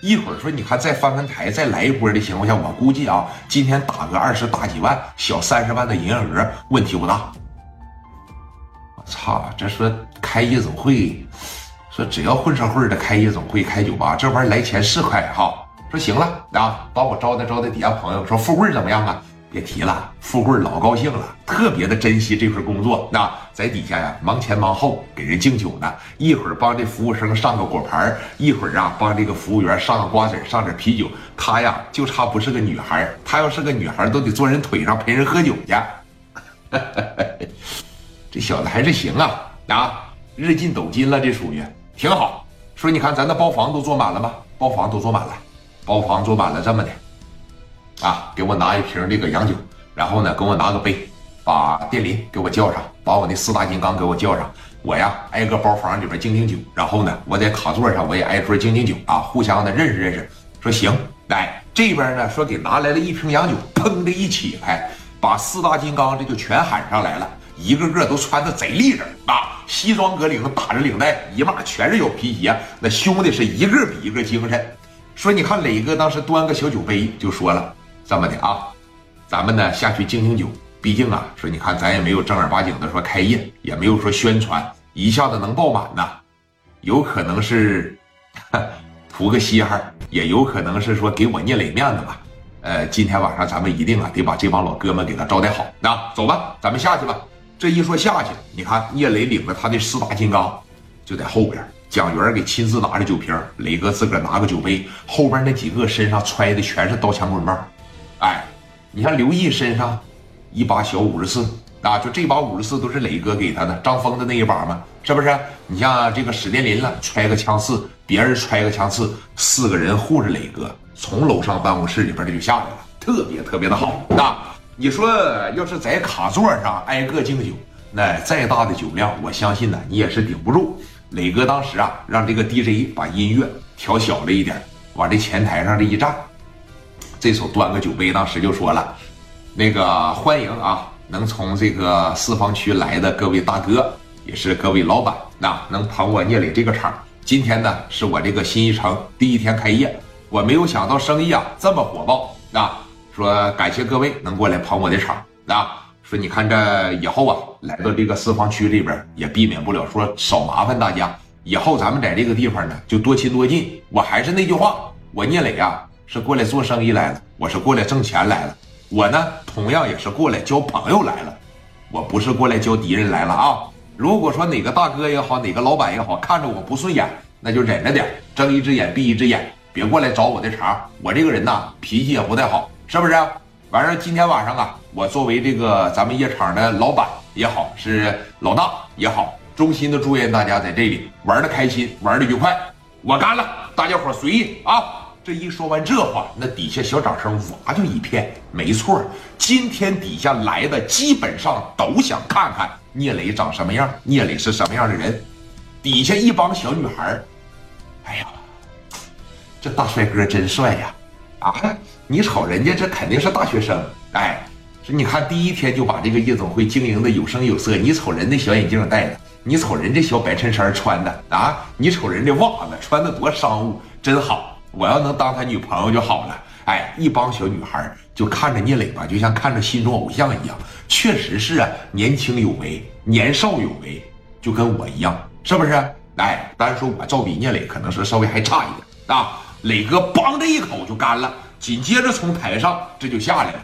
一会儿说你看再翻翻台，再来一波的情况下，我估计啊，今天打个二十大几万，小三十万的营业额问题不大。我操，这说开夜总会，说只要混社会的开夜总会、开酒吧，这玩意儿来钱是快哈。说行了啊，帮我招待招待底下朋友。说富贵怎么样啊？别提了，富贵老高兴了，特别的珍惜这份工作。那在底下呀，忙前忙后给人敬酒呢。一会儿帮这服务生上个果盘一会儿啊帮这个服务员上个瓜子上点啤酒。他呀就差不是个女孩他要是个女孩都得坐人腿上陪人喝酒去。这小子还是行啊啊，日进斗金了，这属于挺好。说你看咱的包房都坐满了吗？包房都坐满了，包房坐满了，这么的。啊，给我拿一瓶这个洋酒，然后呢，给我拿个杯，把电林给我叫上，把我那四大金刚给我叫上。我呀，挨个包房里边敬敬酒，然后呢，我在卡座上我也挨桌敬敬酒啊，互相的认识认识。说行，来这边呢，说给拿来了一瓶洋酒，砰的一起来，把四大金刚这就全喊上来了，一个个都穿的贼立正啊，西装革领，打着领带，一码全是有皮鞋，那兄弟是一个比一个精神。说你看磊哥当时端个小酒杯就说了。这么的啊，咱们呢下去敬敬酒。毕竟啊，说你看咱也没有正儿八经的说开业，也没有说宣传，一下子能爆满呐，有可能是 图个稀罕，也有可能是说给我聂磊面子吧。呃，今天晚上咱们一定啊得把这帮老哥们给他招待好。那走吧，咱们下去吧。这一说下去，你看聂磊领着他的四大金刚就在后边，蒋元给亲自拿着酒瓶，磊哥自个儿拿个酒杯，后边那几个身上揣的全是刀枪棍棒。哎，你看刘毅身上一把小五十四啊，就这把五十四都是磊哥给他的，张峰的那一把嘛，是不是？你像这个史殿林了，揣个枪刺，别人揣个枪刺，四个人护着磊哥，从楼上办公室里边这就下来了，特别特别的好。那你说要是在卡座上挨个敬酒，那再大的酒量，我相信呢你也是顶不住。磊哥当时啊，让这个 DJ 把音乐调小了一点，往这前台上这一站。这手端个酒杯，当时就说了：“那个欢迎啊，能从这个四方区来的各位大哥，也是各位老板，那能捧我聂磊这个场。今天呢，是我这个新一城第一天开业，我没有想到生意啊这么火爆啊！说感谢各位能过来捧我的场啊！说你看这以后啊，来到这个四方区这边，也避免不了说少麻烦大家。以后咱们在这个地方呢，就多亲多近。我还是那句话，我聂磊啊。”是过来做生意来了，我是过来挣钱来了。我呢，同样也是过来交朋友来了，我不是过来交敌人来了啊！如果说哪个大哥也好，哪个老板也好，看着我不顺眼，那就忍着点，睁一只眼闭一只眼，别过来找我的茬。我这个人呐，脾气也不太好，是不是？完事今天晚上啊，我作为这个咱们夜场的老板也好，是老大也好，衷心的祝愿大家在这里玩的开心，玩的愉快。我干了，大家伙随意啊！这一说完这话，那底下小掌声哇就一片。没错，今天底下来的基本上都想看看聂磊长什么样，聂磊是什么样的人。底下一帮小女孩哎呀，这大帅哥真帅呀！啊，你瞅人家这肯定是大学生。哎，说你看第一天就把这个夜总会经营的有声有色。你瞅人那小眼镜戴的，你瞅人这小白衬衫穿的啊，你瞅人这袜子穿的多商务，真好。我要能当他女朋友就好了。哎，一帮小女孩就看着聂磊吧，就像看着心中偶像一样。确实是啊，年轻有为，年少有为，就跟我一样，是不是？哎，单说我照比聂磊可能是稍微还差一点啊。磊哥梆的一口就干了，紧接着从台上这就下来了。